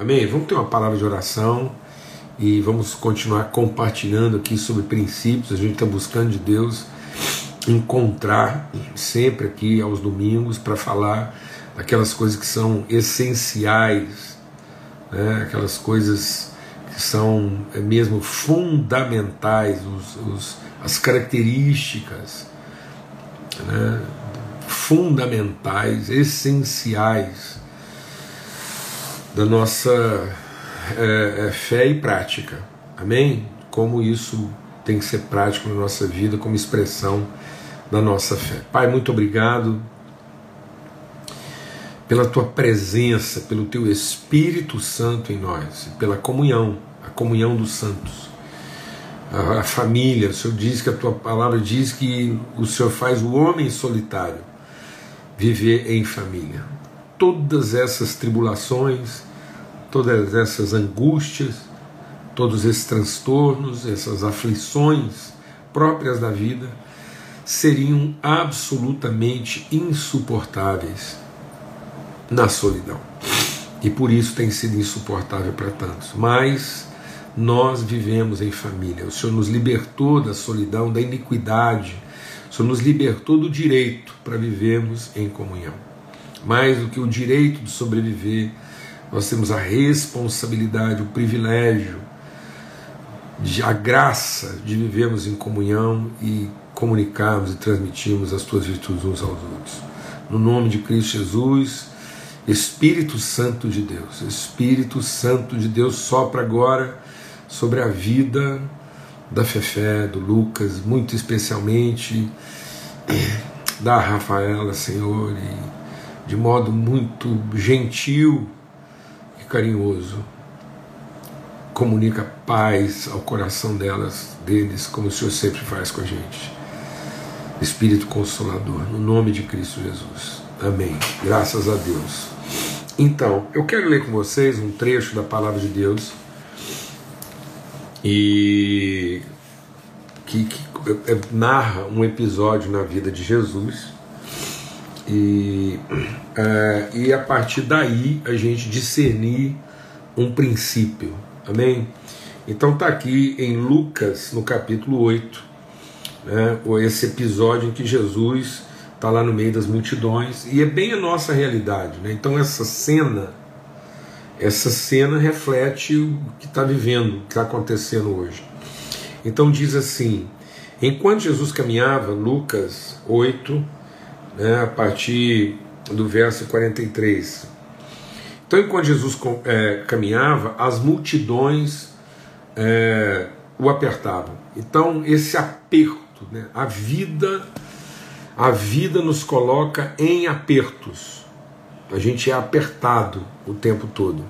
Amém? Vamos ter uma palavra de oração e vamos continuar compartilhando aqui sobre princípios. A gente está buscando de Deus encontrar sempre aqui aos domingos para falar daquelas coisas que são essenciais, né? aquelas coisas que são é mesmo fundamentais, os, os, as características né? fundamentais, essenciais da nossa é, é, fé e prática. Amém? Como isso tem que ser prático na nossa vida, como expressão da nossa fé. Pai, muito obrigado pela tua presença, pelo teu Espírito Santo em nós, pela comunhão, a comunhão dos santos. A, a família, o Senhor diz que a tua palavra diz que o Senhor faz o homem solitário viver em família. Todas essas tribulações, todas essas angústias, todos esses transtornos, essas aflições próprias da vida seriam absolutamente insuportáveis na solidão. E por isso tem sido insuportável para tantos. Mas nós vivemos em família. O Senhor nos libertou da solidão, da iniquidade. O Senhor nos libertou do direito para vivermos em comunhão. Mais do que o direito de sobreviver, nós temos a responsabilidade, o privilégio, a graça de vivermos em comunhão e comunicarmos e transmitirmos as tuas virtudes uns aos outros. No nome de Cristo Jesus, Espírito Santo de Deus, Espírito Santo de Deus, sopra agora sobre a vida da Fefé, do Lucas, muito especialmente da Rafaela, Senhor, e de modo muito gentil carinhoso, comunica paz ao coração delas, deles, como o Senhor sempre faz com a gente. Espírito Consolador, no nome de Cristo Jesus. Amém. Graças a Deus. Então, eu quero ler com vocês um trecho da palavra de Deus e que, que é, narra um episódio na vida de Jesus e, é, e a partir daí a gente discernir um princípio. Amém? Então está aqui em Lucas, no capítulo 8, né, esse episódio em que Jesus está lá no meio das multidões, e é bem a nossa realidade. Né? Então essa cena, essa cena reflete o que está vivendo, o que está acontecendo hoje. Então diz assim: enquanto Jesus caminhava, Lucas 8, né, a partir do verso 43. Então, enquanto Jesus é, caminhava, as multidões é, o apertavam. Então, esse aperto, né, a vida, a vida nos coloca em apertos. A gente é apertado o tempo todo,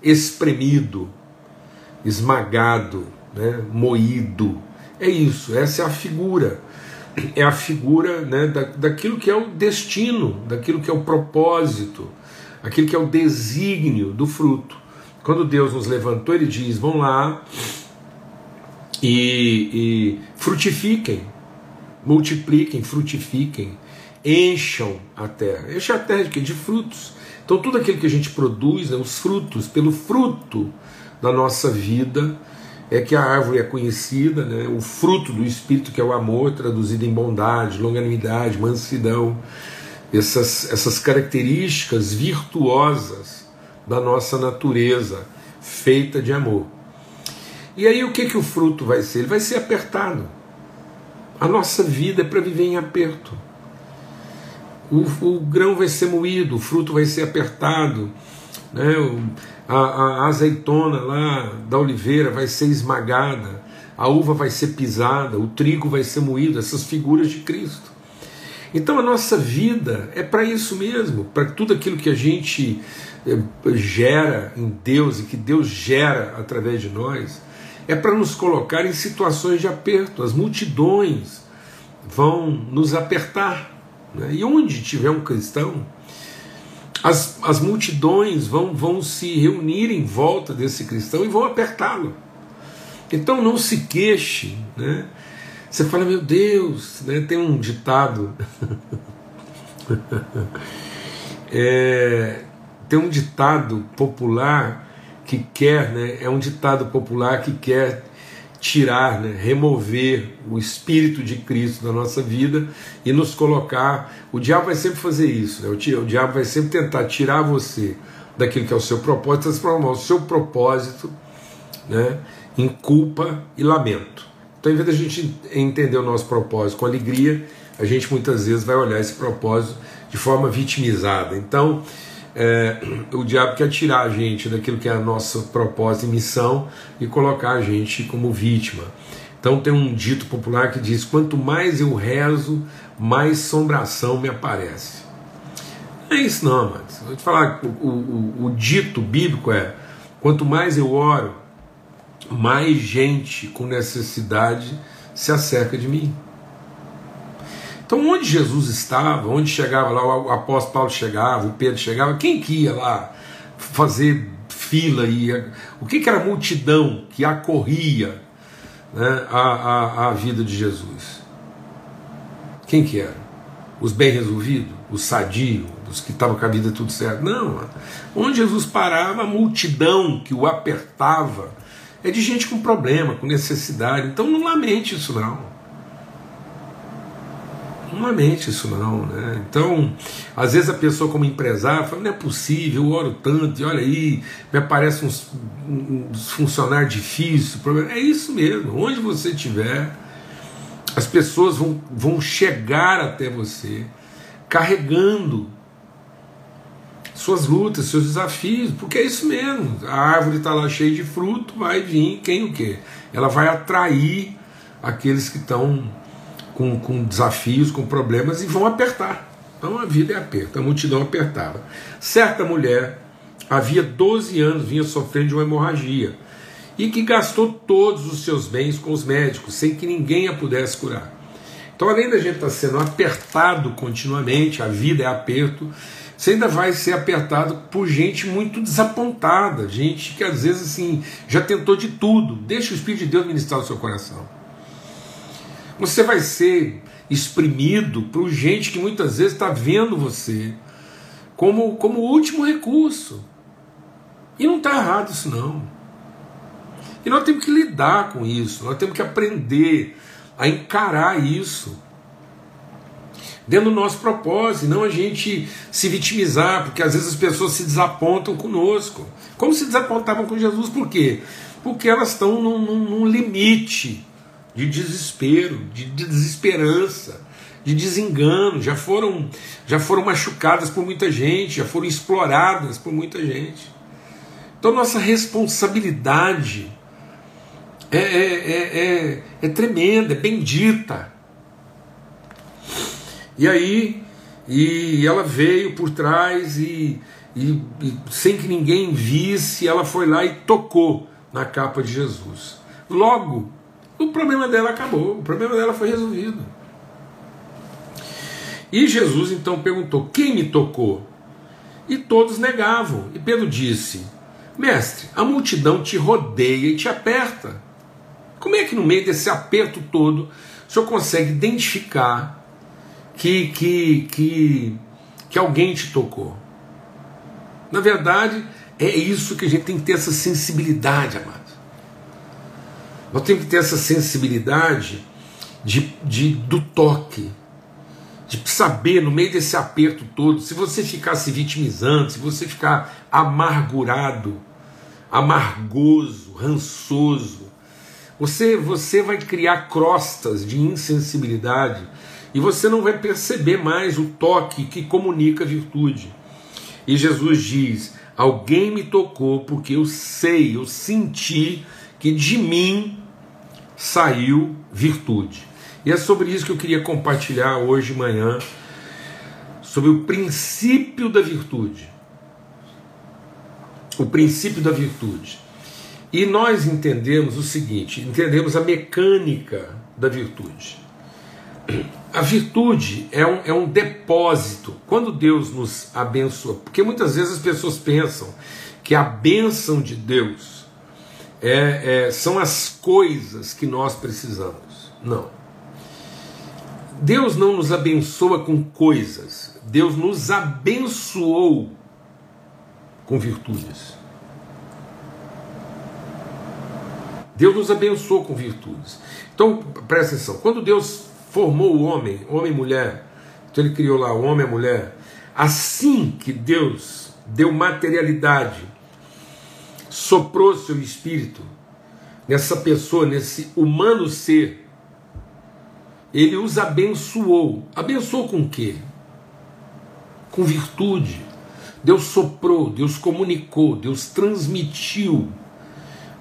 espremido, esmagado, né, moído. É isso, essa é a figura é a figura né, da, daquilo que é o destino, daquilo que é o propósito, aquilo que é o desígnio do fruto. Quando Deus nos levantou, Ele diz: vão lá e, e frutifiquem, multipliquem, frutifiquem, encham a terra. Encham a terra de quê? De frutos. Então, tudo aquilo que a gente produz, né, os frutos, pelo fruto da nossa vida, é que a árvore é conhecida, né, o fruto do Espírito, que é o amor, traduzido em bondade, longanimidade, mansidão, essas, essas características virtuosas da nossa natureza, feita de amor. E aí o que, que o fruto vai ser? Ele vai ser apertado. A nossa vida é para viver em aperto. O, o, grão vai ser moído, o fruto vai ser apertado, né? A, a azeitona lá da oliveira vai ser esmagada, a uva vai ser pisada, o trigo vai ser moído, essas figuras de Cristo. Então a nossa vida é para isso mesmo, para tudo aquilo que a gente eh, gera em Deus e que Deus gera através de nós, é para nos colocar em situações de aperto. As multidões vão nos apertar. Né? E onde tiver um cristão, as, as multidões vão, vão se reunir em volta desse cristão e vão apertá-lo. Então não se queixe. Né? Você fala, meu Deus, né? tem um ditado. é, tem um ditado popular que quer, né, é um ditado popular que quer tirar, né, remover o Espírito de Cristo da nossa vida e nos colocar. O diabo vai sempre fazer isso, né, o, diabo vai sempre tentar tirar você daquilo que é o seu propósito, transformar o seu propósito né, em culpa e lamento. Então, em vez da gente entender o nosso propósito com alegria, a gente muitas vezes vai olhar esse propósito de forma vitimizada. Então, é, o diabo quer tirar a gente daquilo que é a nossa propósito e missão e colocar a gente como vítima. Então tem um dito popular que diz: quanto mais eu rezo, mais sombração me aparece. Não é isso não, mas vou te falar, o, o, o dito bíblico é: quanto mais eu oro, mais gente com necessidade se acerca de mim. Então, onde Jesus estava, onde chegava lá, o apóstolo Paulo chegava, o Pedro chegava, quem que ia lá fazer fila? Ia, o que, que era a multidão que acorria né, a, a, a vida de Jesus? Quem que era? Os bem resolvidos? Os sadios? Os que estavam com a vida tudo certo? Não. Onde Jesus parava, a multidão que o apertava é de gente com problema, com necessidade. Então não lamente isso não não lamente isso não, né? Então, às vezes a pessoa como empresário fala, não é possível, eu oro tanto, e olha aí, me aparecem uns, uns difíceis, problema. É isso mesmo, onde você estiver, as pessoas vão, vão chegar até você carregando suas lutas, seus desafios, porque é isso mesmo. A árvore está lá cheia de fruto, vai vir quem o quê? Ela vai atrair aqueles que estão com, com desafios, com problemas e vão apertar. Então a vida é aperto, a multidão apertava. Certa mulher, havia 12 anos, vinha sofrendo de uma hemorragia e que gastou todos os seus bens com os médicos, sem que ninguém a pudesse curar. Então, além da gente estar sendo apertado continuamente, a vida é aperto, você ainda vai ser apertado por gente muito desapontada, gente que às vezes assim já tentou de tudo. Deixa o Espírito de Deus ministrar o seu coração. Você vai ser exprimido por gente que muitas vezes está vendo você como, como último recurso. E não está errado isso não. E nós temos que lidar com isso, nós temos que aprender a encarar isso dentro do nosso propósito, não a gente se vitimizar, porque às vezes as pessoas se desapontam conosco. Como se desapontavam com Jesus, por quê? Porque elas estão num, num, num limite de desespero, de desesperança, de desengano, já foram, já foram machucadas por muita gente, já foram exploradas por muita gente. Então nossa responsabilidade é, é, é, é, é tremenda, é bendita. E aí, e ela veio por trás e, e, e sem que ninguém visse, ela foi lá e tocou na capa de Jesus. Logo, o problema dela acabou, o problema dela foi resolvido. E Jesus então perguntou: Quem me tocou? E todos negavam. E Pedro disse: Mestre, a multidão te rodeia e te aperta. Como é que no meio desse aperto todo o senhor consegue identificar que, que, que, que alguém te tocou? Na verdade, é isso que a gente tem que ter essa sensibilidade, amado. Nós temos que ter essa sensibilidade de, de, do toque, de saber no meio desse aperto todo, se você ficar se vitimizando, se você ficar amargurado, amargoso, rançoso, você, você vai criar crostas de insensibilidade e você não vai perceber mais o toque que comunica a virtude. E Jesus diz: Alguém me tocou porque eu sei, eu senti que de mim saiu virtude. E é sobre isso que eu queria compartilhar hoje de manhã, sobre o princípio da virtude. O princípio da virtude. E nós entendemos o seguinte: entendemos a mecânica da virtude. A virtude é um, é um depósito. Quando Deus nos abençoa, porque muitas vezes as pessoas pensam que a bênção de Deus é, é, são as coisas que nós precisamos. Não. Deus não nos abençoa com coisas, Deus nos abençoou com virtudes. Deus nos abençoou com virtudes. Então, presta atenção: quando Deus formou o homem, homem e mulher, então ele criou lá o homem e a mulher, assim que Deus deu materialidade, soprou seu espírito nessa pessoa, nesse humano ser, ele os abençoou. Abençoou com quê? Com virtude. Deus soprou, Deus comunicou, Deus transmitiu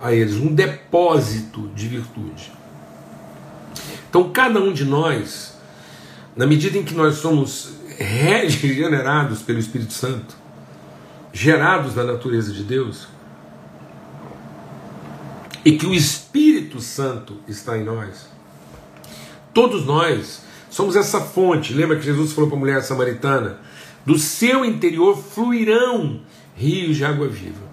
a eles um depósito de virtude. Então, cada um de nós, na medida em que nós somos regenerados pelo Espírito Santo, gerados da natureza de Deus, e que o Espírito Santo está em nós, todos nós somos essa fonte. Lembra que Jesus falou para a mulher samaritana? Do seu interior fluirão rios de água viva.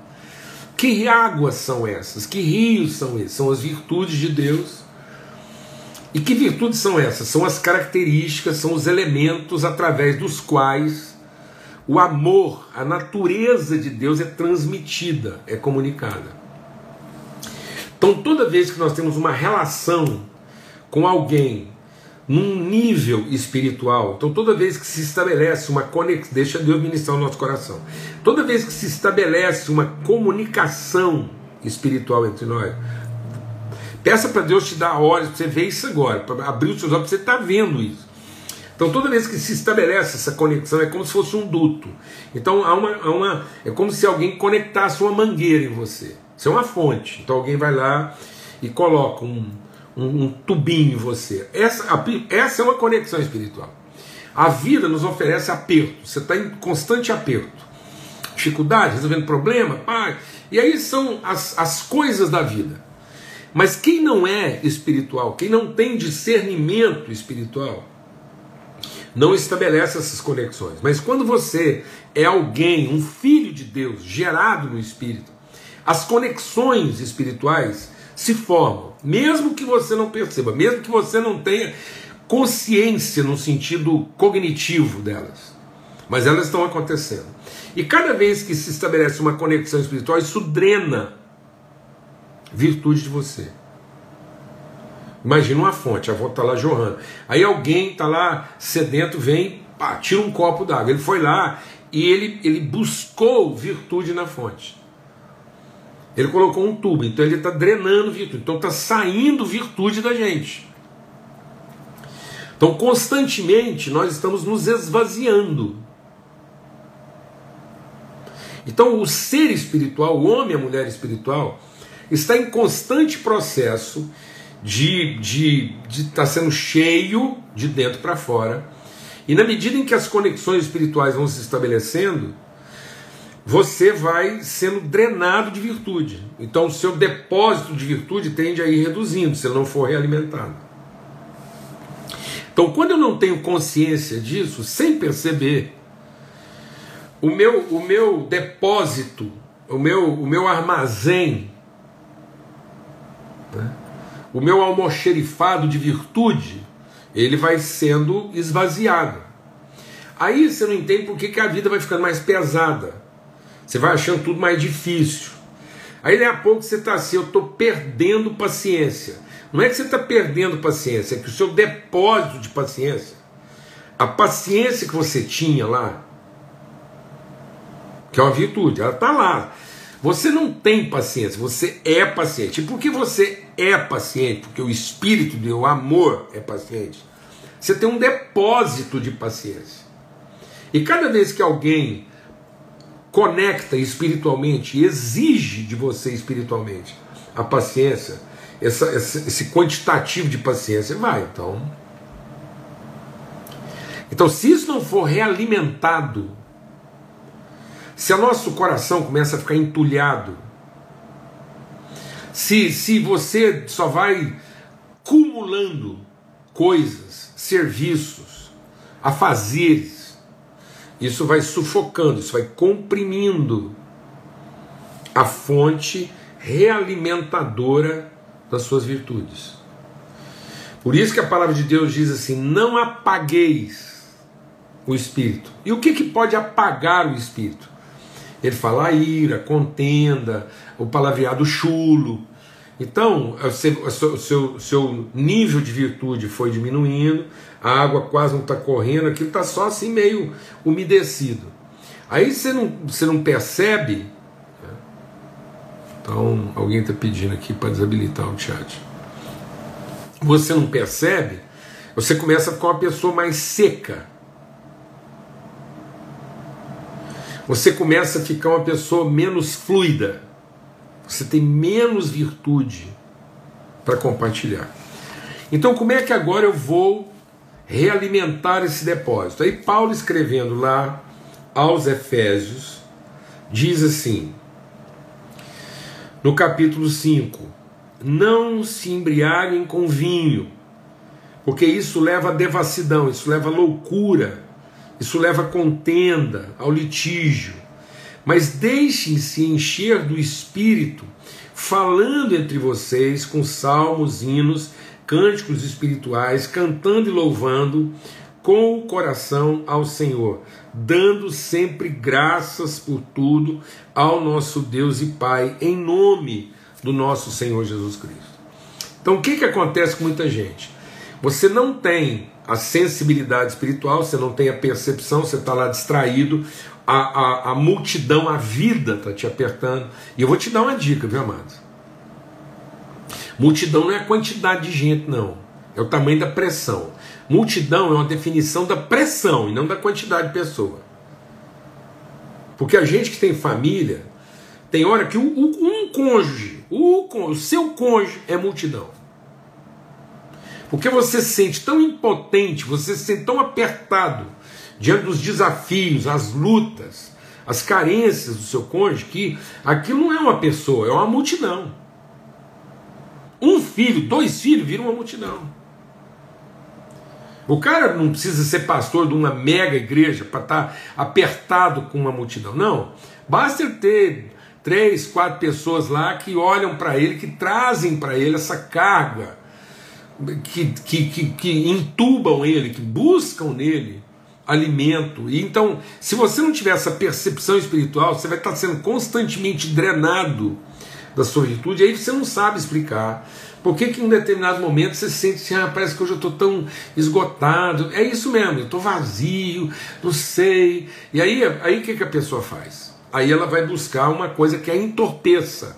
Que águas são essas? Que rios são esses? São as virtudes de Deus. E que virtudes são essas? São as características, são os elementos através dos quais o amor, a natureza de Deus é transmitida, é comunicada. Então, toda vez que nós temos uma relação com alguém num nível espiritual. Então, toda vez que se estabelece uma conexão, deixa Deus ministrar o nosso coração. Toda vez que se estabelece uma comunicação espiritual entre nós, peça para Deus te dar olhos para você ver isso agora, para abrir os seus olhos para você estar tá vendo isso. Então, toda vez que se estabelece essa conexão, é como se fosse um duto. Então, há uma, há uma, é como se alguém conectasse uma mangueira em você. Isso é uma fonte. Então, alguém vai lá e coloca um, um, um tubinho em você. Essa, essa é uma conexão espiritual. A vida nos oferece aperto, você está em constante aperto. Dificuldade, resolvendo problema, pai. E aí são as, as coisas da vida. Mas quem não é espiritual, quem não tem discernimento espiritual, não estabelece essas conexões. Mas quando você é alguém, um filho de Deus, gerado no Espírito, as conexões espirituais se formam, mesmo que você não perceba, mesmo que você não tenha consciência no sentido cognitivo delas. Mas elas estão acontecendo. E cada vez que se estabelece uma conexão espiritual, isso drena virtude de você. Imagina uma fonte, a fonte está lá jorrando. Aí alguém está lá sedento, vem, pá, tira um copo d'água. Ele foi lá e ele, ele buscou virtude na fonte. Ele colocou um tubo, então ele está drenando virtude, então está saindo virtude da gente. Então, constantemente nós estamos nos esvaziando. Então, o ser espiritual, o homem, a mulher espiritual, está em constante processo de estar de, de tá sendo cheio de dentro para fora. E na medida em que as conexões espirituais vão se estabelecendo, você vai sendo drenado de virtude. Então, o seu depósito de virtude tende a ir reduzindo se não for realimentado. Então, quando eu não tenho consciência disso, sem perceber, o meu, o meu depósito, o meu, o meu armazém, né? o meu almoxerifado de virtude, ele vai sendo esvaziado. Aí você não entende por que, que a vida vai ficando mais pesada você vai achando tudo mais difícil. Aí daí a pouco você está assim, eu estou perdendo paciência. Não é que você está perdendo paciência, é que o seu depósito de paciência, a paciência que você tinha lá, que é uma virtude, ela está lá. Você não tem paciência, você é paciente. E por que você é paciente? Porque o espírito de o amor é paciente. Você tem um depósito de paciência. E cada vez que alguém conecta espiritualmente, exige de você espiritualmente a paciência, essa, essa, esse quantitativo de paciência, vai. Então, então, se isso não for realimentado, se o nosso coração começa a ficar entulhado, se, se você só vai cumulando coisas, serviços, afazeres, isso vai sufocando, isso vai comprimindo a fonte realimentadora das suas virtudes. Por isso que a palavra de Deus diz assim: não apagueis o espírito. E o que, que pode apagar o espírito? Ele fala a ira, contenda, o palavreado chulo. Então, seu, seu, seu nível de virtude foi diminuindo, a água quase não está correndo, aquilo está só assim meio umedecido. Aí você não, você não percebe. Né? Então, alguém está pedindo aqui para desabilitar o chat. Você não percebe, você começa a ficar uma pessoa mais seca. Você começa a ficar uma pessoa menos fluida. Você tem menos virtude para compartilhar. Então, como é que agora eu vou realimentar esse depósito? Aí, Paulo escrevendo lá aos Efésios, diz assim, no capítulo 5: Não se embriaguem com vinho, porque isso leva a devassidão, isso leva a loucura, isso leva a contenda, ao litígio mas deixem-se encher do Espírito, falando entre vocês com salmos, hinos, cânticos espirituais, cantando e louvando com o coração ao Senhor, dando sempre graças por tudo ao nosso Deus e Pai, em nome do nosso Senhor Jesus Cristo. Então, o que, que acontece com muita gente? Você não tem a sensibilidade espiritual, você não tem a percepção, você está lá distraído, a, a, a multidão, a vida está te apertando. E eu vou te dar uma dica, viu, amado? Multidão não é a quantidade de gente, não. É o tamanho da pressão. Multidão é uma definição da pressão e não da quantidade de pessoa. Porque a gente que tem família, tem hora que o, um cônjuge, o, o seu cônjuge é multidão. Porque você se sente tão impotente, você se sente tão apertado, diante dos desafios, as lutas, as carências do seu cônjuge, que aquilo não é uma pessoa, é uma multidão. Um filho, dois filhos viram uma multidão. O cara não precisa ser pastor de uma mega igreja para estar tá apertado com uma multidão. Não. Basta ter três, quatro pessoas lá que olham para ele, que trazem para ele essa carga, que, que, que, que entubam ele, que buscam nele alimento. E então, se você não tiver essa percepção espiritual, você vai estar sendo constantemente drenado da sua virtude, aí você não sabe explicar. Por que, que em um determinado momento você sente assim, ah, parece que hoje eu estou tão esgotado. É isso mesmo, eu estou vazio, não sei. E aí, aí o que, que a pessoa faz? Aí ela vai buscar uma coisa que a entorpeça.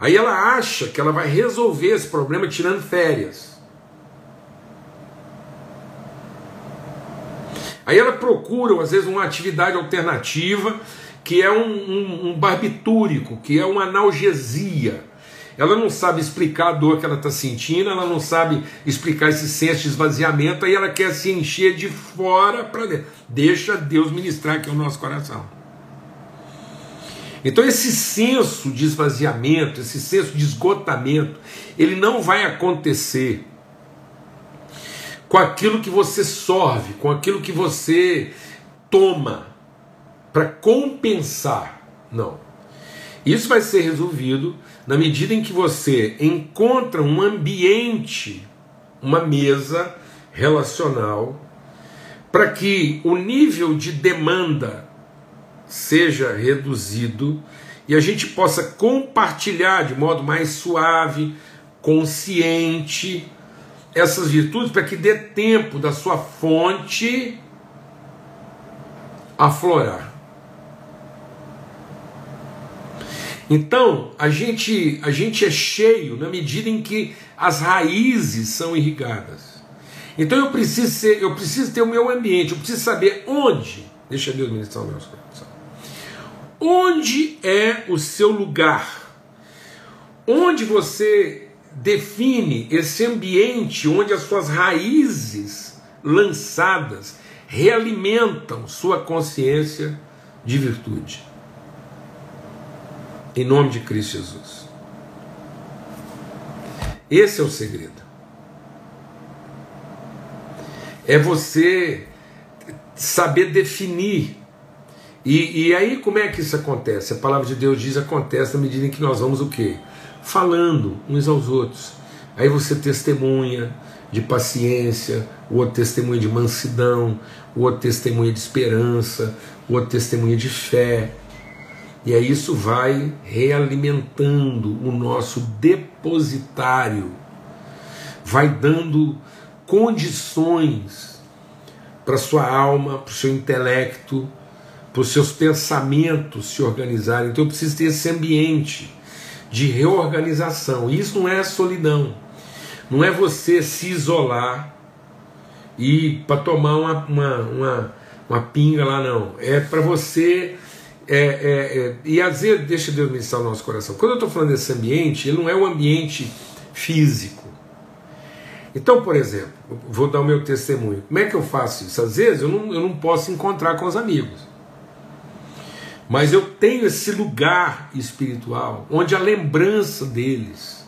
Aí ela acha que ela vai resolver esse problema tirando férias. Aí ela procura, às vezes, uma atividade alternativa, que é um, um, um barbitúrico, que é uma analgesia. Ela não sabe explicar a dor que ela está sentindo, ela não sabe explicar esse senso de esvaziamento, aí ela quer se encher de fora para dentro. Deixa Deus ministrar aqui o nosso coração. Então, esse senso de esvaziamento, esse senso de esgotamento, ele não vai acontecer com aquilo que você sorve, com aquilo que você toma para compensar. Não. Isso vai ser resolvido na medida em que você encontra um ambiente, uma mesa relacional, para que o nível de demanda seja reduzido e a gente possa compartilhar de modo mais suave, consciente, essas virtudes para que dê tempo da sua fonte aflorar. Então, a gente, a gente é cheio na medida em que as raízes são irrigadas. Então eu preciso ser, eu preciso ter o meu ambiente, eu preciso saber onde. Deixa Deus ministrar o meu coração. Onde é o seu lugar? Onde você define esse ambiente onde as suas raízes lançadas realimentam sua consciência de virtude. Em nome de Cristo Jesus. Esse é o segredo. É você saber definir. E, e aí como é que isso acontece? A palavra de Deus diz acontece na medida em que nós vamos o quê? Falando uns aos outros. Aí você testemunha, de paciência, o outro testemunha de mansidão, o outro testemunha de esperança, o outro testemunha de fé. E aí isso vai realimentando o nosso depositário, vai dando condições para sua alma, para o seu intelecto, para os seus pensamentos se organizarem. Então eu preciso ter esse ambiente de reorganização. Isso não é solidão. Não é você se isolar e para tomar uma, uma, uma, uma, pinga lá, não. É para você. É, é, é, e às vezes, deixa Deus ministrar o nosso coração. Quando eu estou falando desse ambiente, ele não é um ambiente físico. Então, por exemplo, vou dar o meu testemunho. Como é que eu faço isso? Às vezes eu não, eu não posso encontrar com os amigos. Mas eu tenho esse lugar espiritual onde a lembrança deles,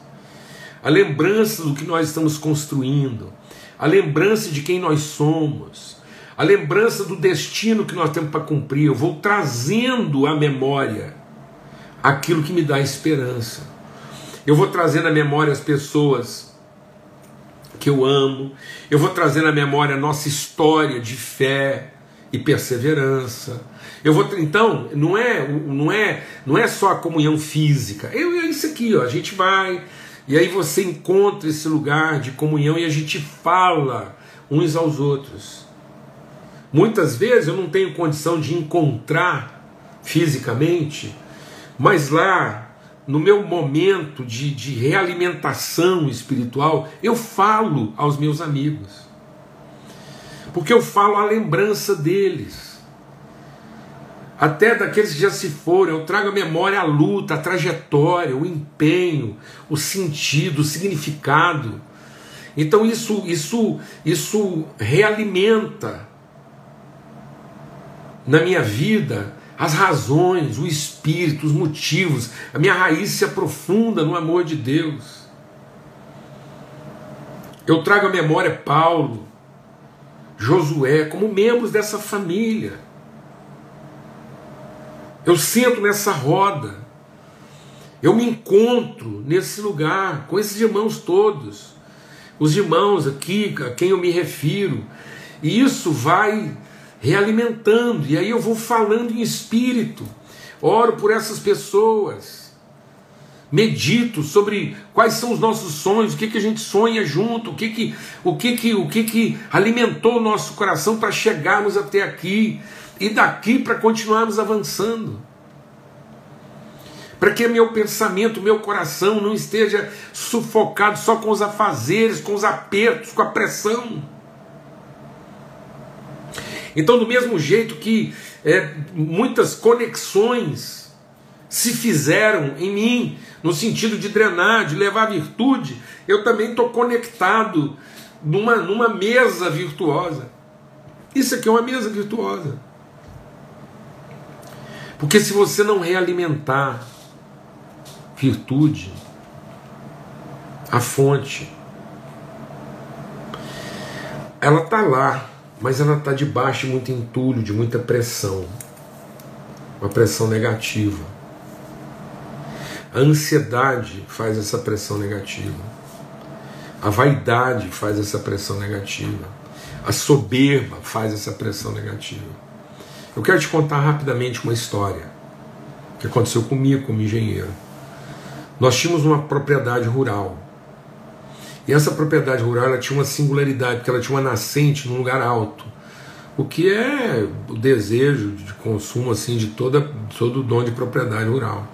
a lembrança do que nós estamos construindo, a lembrança de quem nós somos, a lembrança do destino que nós temos para cumprir, eu vou trazendo à memória aquilo que me dá esperança. Eu vou trazendo à memória as pessoas que eu amo, eu vou trazendo à memória a nossa história de fé e perseverança. Eu vou então não é não é não é só a comunhão física. Eu é isso aqui, ó, a gente vai e aí você encontra esse lugar de comunhão e a gente fala uns aos outros. Muitas vezes eu não tenho condição de encontrar fisicamente, mas lá no meu momento de, de realimentação espiritual, eu falo aos meus amigos. Porque eu falo a lembrança deles. Até daqueles que já se foram, eu trago a memória a luta, a trajetória, o empenho, o sentido, o significado. Então isso, isso, isso realimenta na minha vida as razões, o espírito, os motivos, a minha raiz se aprofunda no amor de Deus. Eu trago à memória Paulo, Josué, como membros dessa família. Eu sento nessa roda, eu me encontro nesse lugar com esses irmãos todos, os irmãos aqui a quem eu me refiro, e isso vai realimentando, e aí eu vou falando em espírito, oro por essas pessoas, medito sobre quais são os nossos sonhos, o que, que a gente sonha junto, o que, que, o que, que, o que, que alimentou o nosso coração para chegarmos até aqui e daqui para continuarmos avançando. Para que meu pensamento, meu coração não esteja sufocado só com os afazeres, com os apertos, com a pressão então, do mesmo jeito que é, muitas conexões se fizeram em mim, no sentido de drenar, de levar virtude, eu também estou conectado numa, numa mesa virtuosa. Isso aqui é uma mesa virtuosa. Porque se você não realimentar virtude, a fonte, ela está lá, mas ela está debaixo de muito entulho, de muita pressão, uma pressão negativa. A ansiedade faz essa pressão negativa. A vaidade faz essa pressão negativa. A soberba faz essa pressão negativa. Eu quero te contar rapidamente uma história que aconteceu comigo como engenheiro. Nós tínhamos uma propriedade rural e essa propriedade rural ela tinha uma singularidade, porque ela tinha uma nascente num lugar alto, o que é o desejo de consumo assim de toda, todo dono de propriedade rural.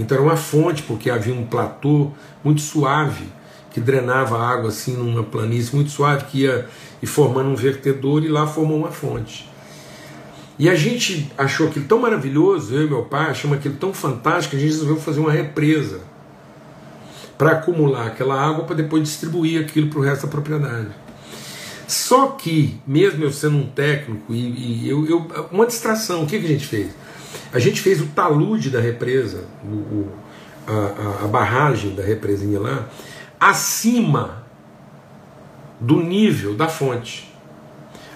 Então era uma fonte, porque havia um platô muito suave que drenava a água assim numa planície muito suave que ia e formando um vertedor e lá formou uma fonte. E a gente achou aquilo tão maravilhoso, eu e meu pai achamos aquilo tão fantástico, a gente resolveu fazer uma represa para acumular aquela água para depois distribuir aquilo para o resto da propriedade. Só que, mesmo eu sendo um técnico, e, e eu, eu, uma distração, o que, que a gente fez? A gente fez o talude da represa, o, o, a, a, barragem da represinha lá, acima do nível da fonte.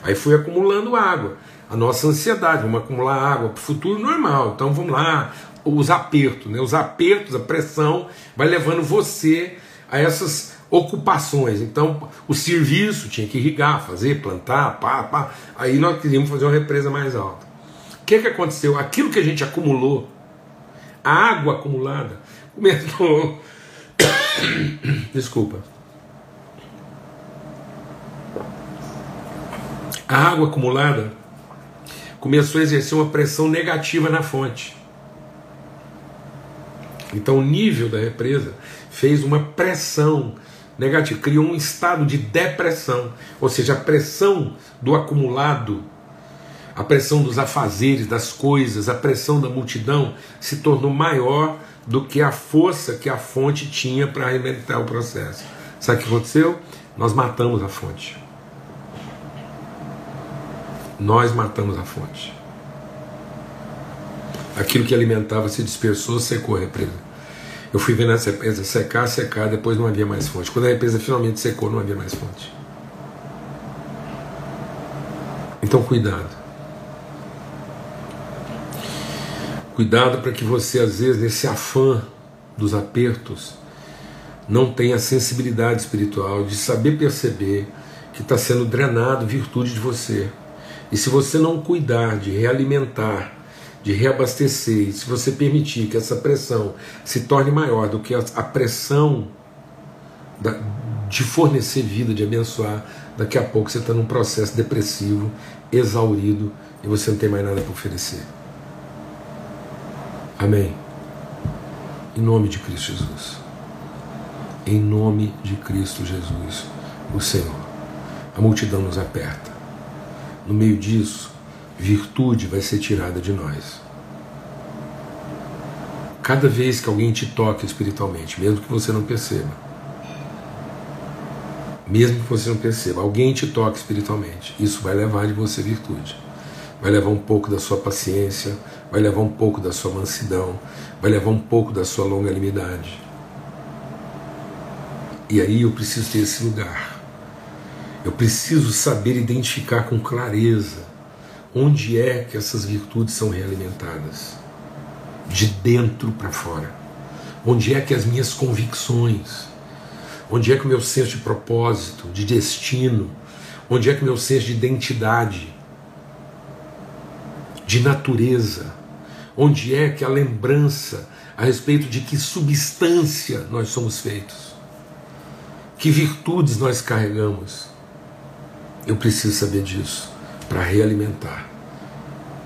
Aí fui acumulando água. A nossa ansiedade, vamos acumular água para o futuro normal. Então vamos lá, os apertos, né? Os apertos, a pressão vai levando você a essas ocupações. Então, o serviço tinha que irrigar, fazer, plantar, pá, pá. Aí nós queríamos fazer uma represa mais alta. O que, que aconteceu? Aquilo que a gente acumulou, a água acumulada, começou. Desculpa. A água acumulada começou a exercer uma pressão negativa na fonte. Então, o nível da represa fez uma pressão negativa, criou um estado de depressão, ou seja, a pressão do acumulado, a pressão dos afazeres, das coisas, a pressão da multidão se tornou maior do que a força que a fonte tinha para alimentar o processo. Sabe o que aconteceu? Nós matamos a fonte. Nós matamos a fonte. Aquilo que alimentava se dispersou, secou a represa. Eu fui vendo essa represa secar, secar, depois não havia mais fonte. Quando a represa finalmente secou, não havia mais fonte. Então, cuidado. Cuidado para que você, às vezes, nesse afã dos apertos, não tenha sensibilidade espiritual de saber perceber que está sendo drenado virtude de você. E se você não cuidar de realimentar de reabastecer, e se você permitir que essa pressão se torne maior do que a pressão da, de fornecer vida, de abençoar, daqui a pouco você está num processo depressivo, exaurido e você não tem mais nada para oferecer. Amém. Em nome de Cristo Jesus. Em nome de Cristo Jesus, o Senhor. A multidão nos aperta. No meio disso, virtude vai ser tirada de nós. Cada vez que alguém te toca espiritualmente, mesmo que você não perceba, mesmo que você não perceba, alguém te toca espiritualmente, isso vai levar de você virtude. Vai levar um pouco da sua paciência, vai levar um pouco da sua mansidão, vai levar um pouco da sua longanimidade. E aí eu preciso ter esse lugar. Eu preciso saber identificar com clareza onde é que essas virtudes são realimentadas? De dentro para fora. Onde é que as minhas convicções, onde é que o meu senso de propósito, de destino, onde é que o meu senso de identidade, de natureza, onde é que a lembrança a respeito de que substância nós somos feitos, que virtudes nós carregamos. Eu preciso saber disso para realimentar,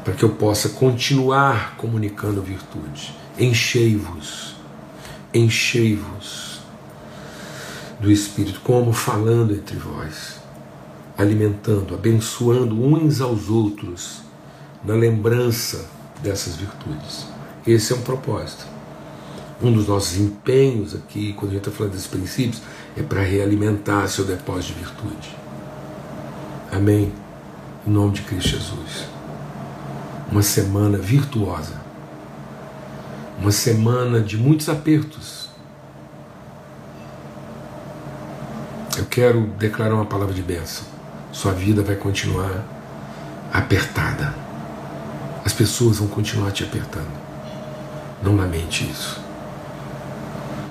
para que eu possa continuar comunicando virtude. Enchei-vos, enchei-vos do Espírito, como falando entre vós, alimentando, abençoando uns aos outros na lembrança dessas virtudes. Esse é um propósito. Um dos nossos empenhos aqui, quando a gente está falando desses princípios, é para realimentar seu depósito de virtude. Amém. Em nome de Cristo Jesus. Uma semana virtuosa. Uma semana de muitos apertos. Eu quero declarar uma palavra de bênção. Sua vida vai continuar apertada. As pessoas vão continuar te apertando. Não lamente isso.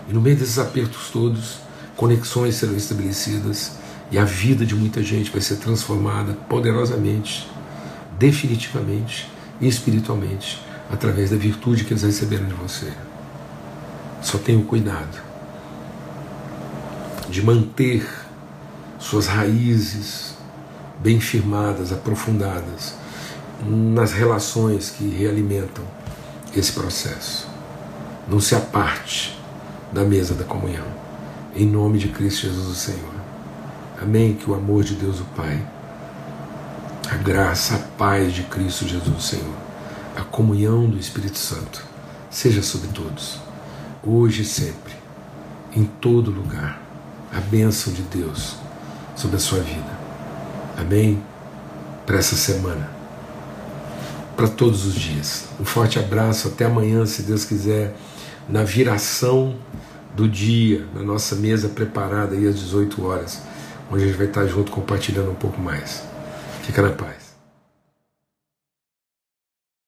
E no meio desses apertos todos, conexões serão estabelecidas e a vida de muita gente vai ser transformada poderosamente, definitivamente e espiritualmente através da virtude que eles receberam de você. Só tenha cuidado de manter suas raízes bem firmadas, aprofundadas nas relações que realimentam esse processo. Não se aparte da mesa da comunhão. Em nome de Cristo Jesus, o Senhor. Amém. Que o amor de Deus, o Pai, a graça, a paz de Cristo Jesus, Senhor, a comunhão do Espírito Santo, seja sobre todos, hoje e sempre, em todo lugar. A bênção de Deus sobre a sua vida. Amém. Para essa semana, para todos os dias. Um forte abraço. Até amanhã, se Deus quiser, na viração do dia, na nossa mesa preparada aí às 18 horas onde a gente vai estar junto compartilhando um pouco mais. Fica na paz.